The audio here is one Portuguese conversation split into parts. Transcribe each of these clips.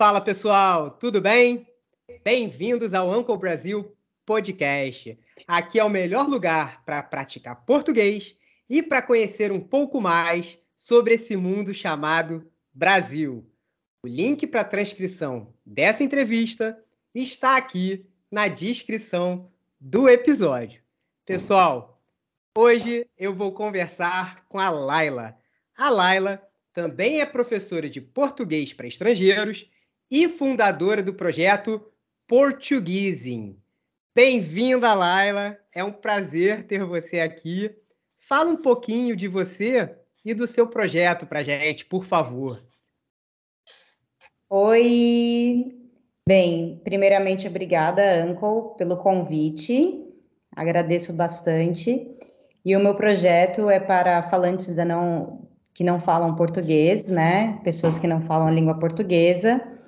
Fala pessoal, tudo bem? Bem-vindos ao Uncle Brasil Podcast. Aqui é o melhor lugar para praticar português e para conhecer um pouco mais sobre esse mundo chamado Brasil. O link para a transcrição dessa entrevista está aqui na descrição do episódio. Pessoal, hoje eu vou conversar com a Laila. A Laila também é professora de português para estrangeiros e fundadora do projeto Portuguesing. Bem-vinda, Laila. É um prazer ter você aqui. Fala um pouquinho de você e do seu projeto para gente, por favor. Oi. Bem, primeiramente, obrigada, Uncle, pelo convite. Agradeço bastante. E o meu projeto é para falantes não, que não falam português, né? Pessoas que não falam a língua portuguesa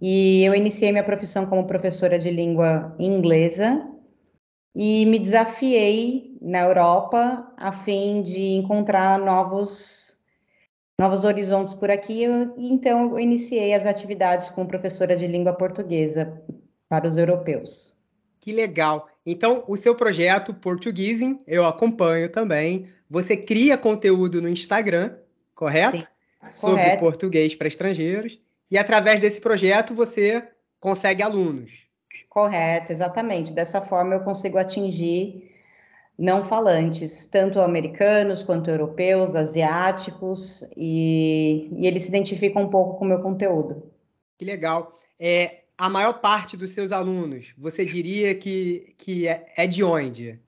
e eu iniciei minha profissão como professora de língua inglesa e me desafiei na Europa a fim de encontrar novos novos horizontes por aqui. E então eu iniciei as atividades como professora de língua portuguesa para os europeus. Que legal! Então, o seu projeto Portuguesing, eu acompanho também. Você cria conteúdo no Instagram, correto? Sim, Sobre correto. português para estrangeiros. E através desse projeto você consegue alunos. Correto, exatamente. Dessa forma eu consigo atingir não falantes, tanto americanos quanto europeus, asiáticos, e, e eles se identificam um pouco com o meu conteúdo. Que legal. É, a maior parte dos seus alunos, você diria que, que é, é de onde?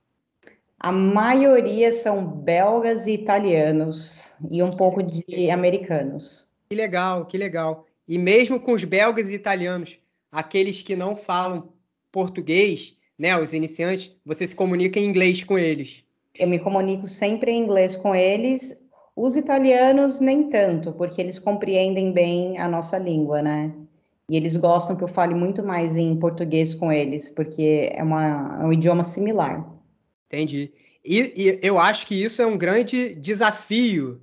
A maioria são belgas e italianos, e um pouco de americanos. Que legal, que legal. E mesmo com os belgas e italianos, aqueles que não falam português, né, os iniciantes, você se comunica em inglês com eles. Eu me comunico sempre em inglês com eles. Os italianos nem tanto, porque eles compreendem bem a nossa língua, né? E eles gostam que eu fale muito mais em português com eles, porque é, uma, é um idioma similar. Entendi. E, e, eu acho que isso é um grande desafio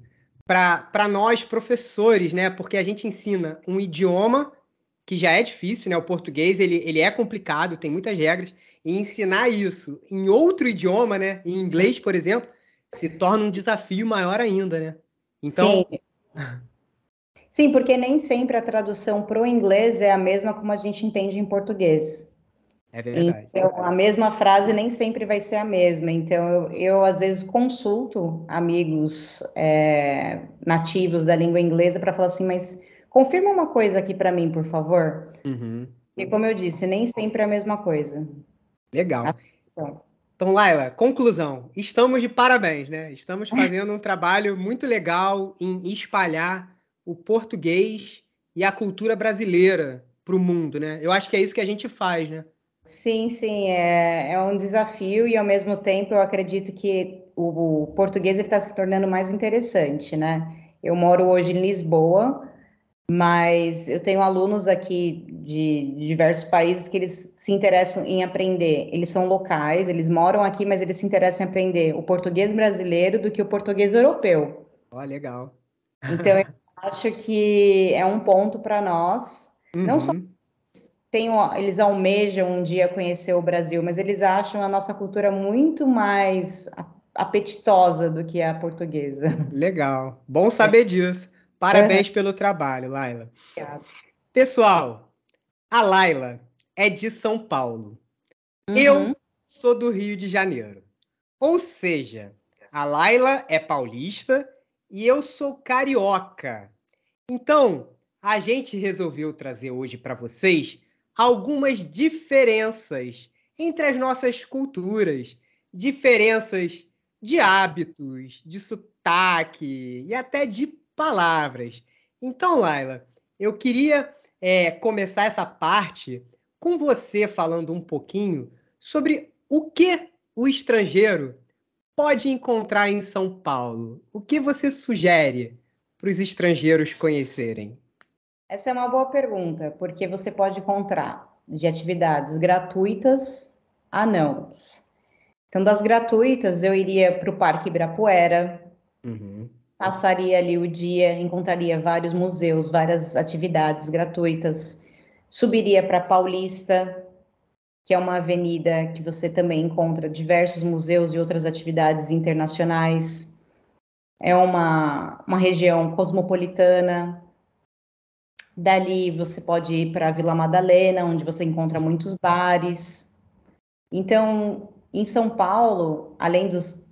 para nós professores, né? Porque a gente ensina um idioma que já é difícil, né? O português ele, ele é complicado, tem muitas regras. E ensinar isso em outro idioma, né? Em inglês, por exemplo, se torna um desafio maior ainda, né? Então. Sim. Sim, porque nem sempre a tradução para o inglês é a mesma como a gente entende em português. É verdade. Então, a mesma frase nem sempre vai ser a mesma. Então, eu, eu às vezes consulto amigos é, nativos da língua inglesa para falar assim, mas confirma uma coisa aqui para mim, por favor. Uhum. E como eu disse, nem sempre é a mesma coisa. Legal. Então, Laila, conclusão. Estamos de parabéns, né? Estamos fazendo um trabalho muito legal em espalhar o português e a cultura brasileira para o mundo, né? Eu acho que é isso que a gente faz, né? Sim, sim, é, é um desafio e ao mesmo tempo eu acredito que o, o português está se tornando mais interessante, né? Eu moro hoje em Lisboa, mas eu tenho alunos aqui de, diversos países que eles se interessam em aprender. Eles são locais, eles moram aqui, mas eles se interessam em aprender o português brasileiro do que o português europeu. Ó, oh, legal. Então eu acho que é um ponto para nós, uhum. não só tem, eles almejam um dia conhecer o Brasil, mas eles acham a nossa cultura muito mais apetitosa do que a portuguesa. Legal, bom saber disso. Parabéns pelo trabalho, Laila. Obrigada. Pessoal, a Laila é de São Paulo. Uhum. Eu sou do Rio de Janeiro. Ou seja, a Laila é paulista e eu sou carioca. Então, a gente resolveu trazer hoje para vocês algumas diferenças entre as nossas culturas, diferenças de hábitos, de sotaque e até de palavras. Então, Laila, eu queria é, começar essa parte com você falando um pouquinho sobre o que o estrangeiro pode encontrar em São Paulo. O que você sugere para os estrangeiros conhecerem? Essa é uma boa pergunta, porque você pode encontrar de atividades gratuitas a não. Então, das gratuitas, eu iria para o Parque Ibirapuera, uhum. passaria ali o dia, encontraria vários museus, várias atividades gratuitas. subiria para Paulista, que é uma avenida que você também encontra diversos museus e outras atividades internacionais. É uma, uma região cosmopolitana. Dali você pode ir para Vila Madalena, onde você encontra muitos bares. Então, em São Paulo, além dos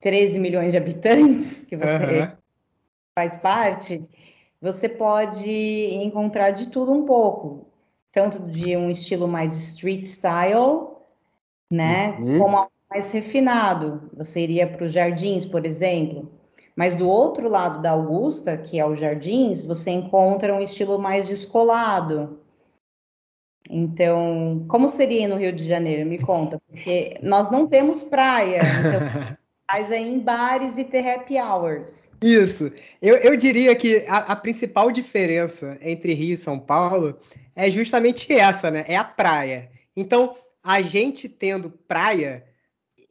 13 milhões de habitantes que você uhum. faz parte, você pode encontrar de tudo um pouco, tanto de um estilo mais street style, né, uhum. como mais refinado. Você iria para os jardins, por exemplo. Mas do outro lado da Augusta, que é os jardins, você encontra um estilo mais descolado. Então, como seria no Rio de Janeiro? Me conta, porque nós não temos praia. Então... Mas é em bares e ter happy hours. Isso. Eu, eu diria que a, a, principal diferença entre Rio e São Paulo é justamente essa, né? É a praia. Então, a gente tendo praia,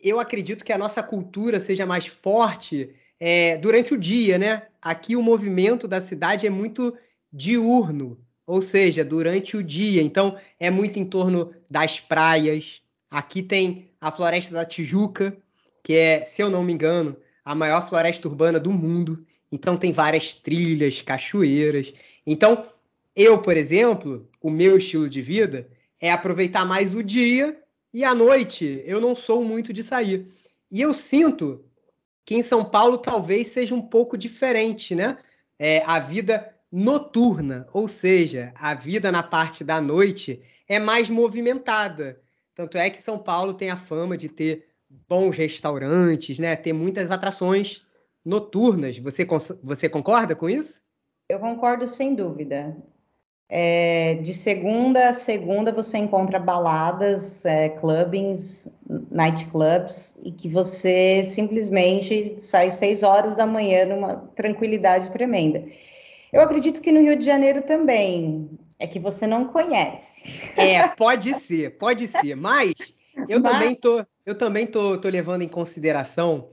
eu acredito que a nossa cultura seja mais forte é, durante o dia, né? Aqui o movimento da cidade é muito diurno, ou seja, durante o dia. Então, é muito em torno das praias. Aqui tem a Floresta da Tijuca, que é, se eu não me engano, a maior floresta urbana do mundo. Então tem várias trilhas, cachoeiras. Então, eu, por exemplo, o meu estilo de vida é aproveitar mais o dia e à noite eu não sou muito de sair. E eu sinto que em São Paulo talvez seja um pouco diferente, né? É, a vida noturna, ou seja, a vida na parte da noite é mais movimentada. Tanto é que São Paulo tem a fama de ter bons restaurantes, né? Ter muitas atrações noturnas. Você, você concorda com isso? Eu concordo sem dúvida. É, de segunda a segunda você encontra baladas, é, clubbings, nightclubs, e que você simplesmente sai seis horas da manhã numa tranquilidade tremenda. Eu acredito que no Rio de Janeiro também. É que você não conhece. É, pode ser, pode ser. Mas eu Mas... também tô, eu também tô, tô levando em consideração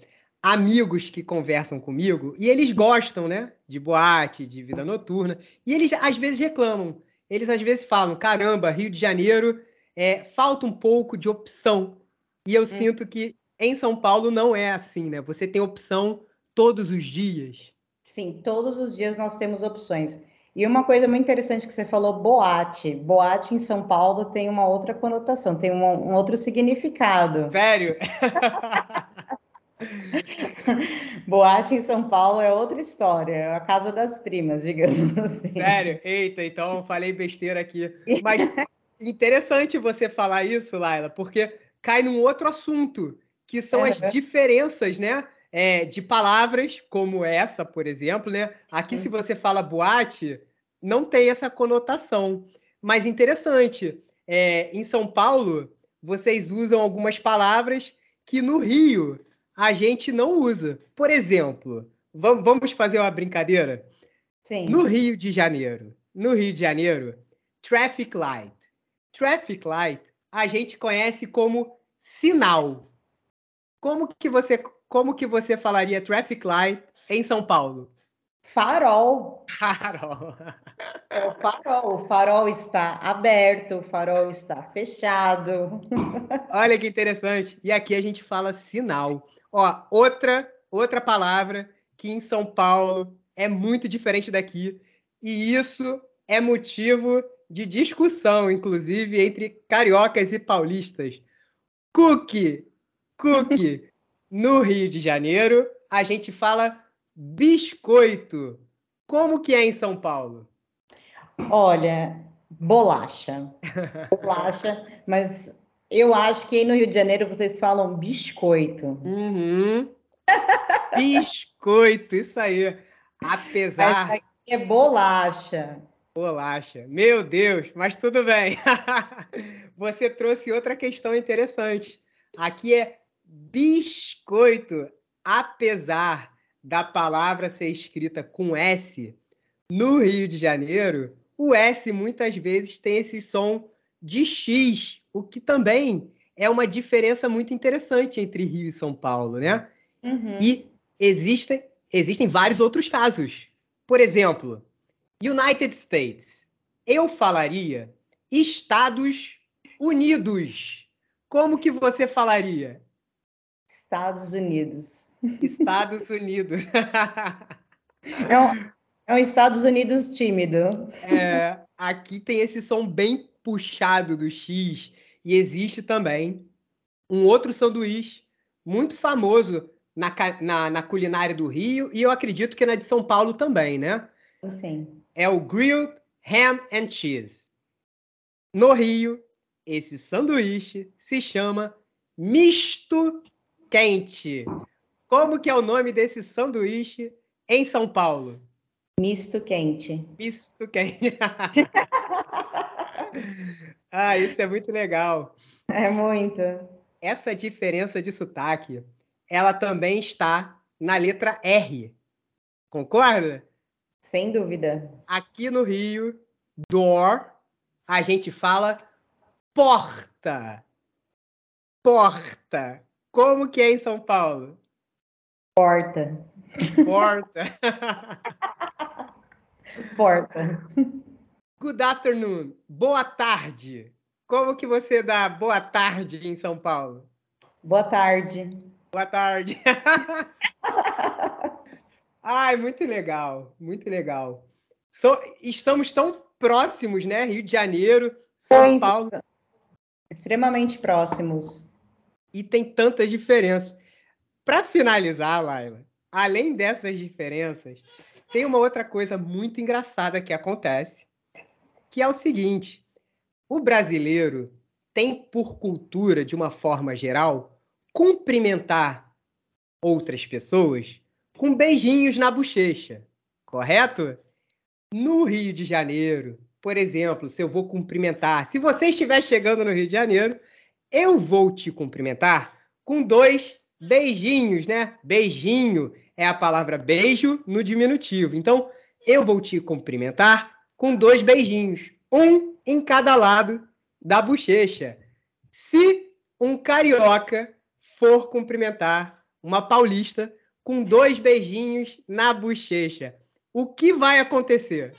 amigos que conversam comigo e eles gostam, né, de boate, de vida noturna, e eles às vezes reclamam. Eles às vezes falam: caramba, Rio de Janeiro é, falta um pouco de opção. E eu é. sinto que em São Paulo não é assim, né? Você tem opção todos os dias. Sim, todos os dias nós temos opções. E uma coisa muito interessante que você falou, boate. Boate em São Paulo tem uma outra conotação, tem um, um outro significado. Sério? boate em São Paulo é outra história, é a casa das primas, digamos assim. Sério? Eita, então falei besteira aqui. Mas interessante você falar isso, Laila, porque cai num outro assunto, que são as diferenças, né? é, de palavras como essa, por exemplo, né? Aqui, se você fala boate, não tem essa conotação. Mas interessante, é, em São Paulo, vocês usam algumas palavras que no Rio a gente não usa. Por exemplo, vamos fazer uma brincadeira? Sim. No Rio de Janeiro, no Rio de Janeiro, traffic light. Traffic light a gente conhece como sinal. Como que você como que você falaria traffic light em São Paulo? Farol. Farol. É o farol. O farol está aberto, o farol está fechado. Olha que interessante. E aqui a gente fala sinal. Ó, outra outra palavra que em São Paulo é muito diferente daqui. E isso é motivo de discussão, inclusive, entre cariocas e paulistas. Cookie. Cookie. No Rio de Janeiro, a gente fala biscoito. Como que é em São Paulo? Olha, bolacha. Bolacha, mas eu acho que no Rio de Janeiro vocês falam biscoito. Uhum. biscoito, isso aí. Apesar. Mas é bolacha. Bolacha. Meu Deus, mas tudo bem. Você trouxe outra questão interessante. Aqui é biscoito, apesar da palavra ser escrita com S, no Rio de Janeiro, o S muitas vezes tem esse som de X, o que também é uma diferença muito interessante entre Rio e São Paulo, né? Uhum. E existem, existem vários outros casos. Por exemplo, United States. eu falaria Estados Unidos. Como que você falaria? Estados Unidos. Estados Unidos. é, um, é um Estados Unidos tímido. É, aqui tem esse som bem puxado do X e existe também um outro sanduíche muito famoso na, na, na, culinária do Rio e eu acredito que na de São Paulo também, né? Sim. É o Grilled Ham and Cheese. No Rio, esse sanduíche se chama misto quente. Como que é o nome desse sanduíche em São Paulo? Misto quente. Misto quente. ah, isso é muito legal. É muito. Essa diferença de sotaque, ela também está na letra R. Concorda? Sem dúvida. Aqui no Rio, door, a gente fala porta. Porta. Como que é em São Paulo? Porta. Porta. Porta. Good afternoon. Boa tarde. Como que você dá boa tarde em São Paulo? Boa tarde. Boa tarde. Ai, muito legal, muito legal. So, estamos tão próximos, né? Rio de Janeiro, São muito. Paulo. Extremamente próximos. E tem tantas diferenças. Para finalizar, Laila, além dessas diferenças, tem uma outra coisa muito engraçada que acontece, que é o seguinte: o brasileiro tem por cultura, de uma forma geral, cumprimentar outras pessoas com beijinhos na bochecha, correto? No Rio de Janeiro, por exemplo, se eu vou cumprimentar, se você estiver chegando no Rio de Janeiro, eu vou te cumprimentar com dois beijinhos, né? Beijinho é a palavra beijo no diminutivo. Então, eu vou te cumprimentar com dois beijinhos, um em cada lado da bochecha. Se um carioca for cumprimentar uma paulista com dois beijinhos na bochecha, o que vai acontecer?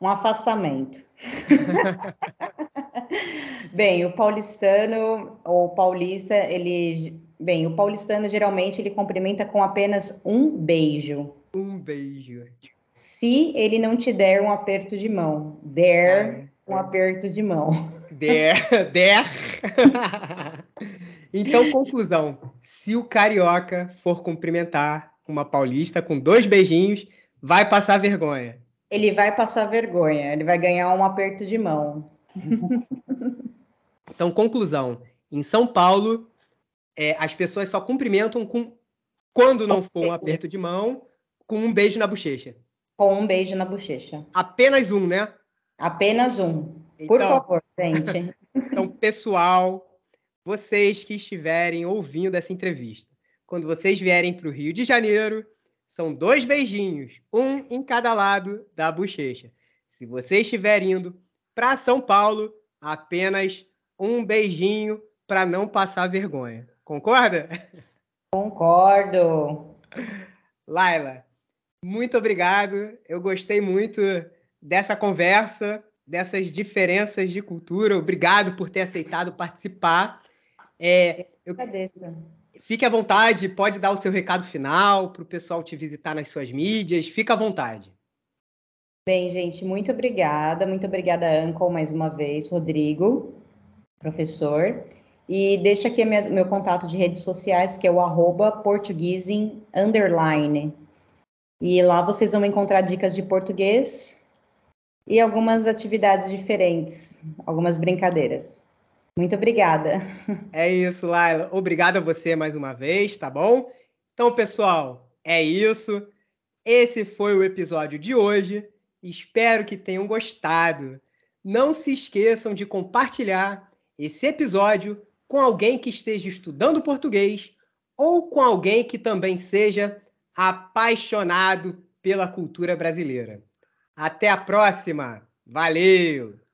Um afastamento. Bem, o paulistano ou paulista, ele Bem, o paulistano geralmente ele cumprimenta com apenas um beijo. Um beijo. Se ele não te der um aperto de mão, der um aperto de mão. Der, der. então, conclusão: se o carioca for cumprimentar uma paulista com dois beijinhos, vai passar vergonha. Ele vai passar vergonha, ele vai ganhar um aperto de mão. então, conclusão: em São Paulo, é, as pessoas só cumprimentam com quando não for um aperto de mão, com um beijo na bochecha. Com um beijo na bochecha. Apenas um, né? Apenas um. Por então, favor, gente. Então, pessoal, vocês que estiverem ouvindo essa entrevista, quando vocês vierem para o Rio de Janeiro, são dois beijinhos, um em cada lado da bochecha. Se você estiver indo para São Paulo, apenas um beijinho para não passar vergonha. Concorda? Concordo. Laila, muito obrigado. Eu gostei muito dessa conversa, dessas diferenças de cultura. Obrigado por ter aceitado participar. É, eu agradeço. Fique à vontade, pode dar o seu recado final para o pessoal te visitar nas suas mídias. Fica à vontade. Bem, gente, muito obrigada. Muito obrigada, Anco, mais uma vez, Rodrigo, professor. E deixo aqui minha, meu contato de redes sociais, que é o arroba underline. E lá vocês vão encontrar dicas de português e algumas atividades diferentes, algumas brincadeiras. Muito obrigada. É isso, Laila. Obrigado a você mais uma vez, tá bom? Então, pessoal, é isso. Esse foi o episódio de hoje. Espero que tenham gostado. Não se esqueçam de compartilhar esse episódio com alguém que esteja estudando português ou com alguém que também seja apaixonado pela cultura brasileira. Até a próxima! Valeu!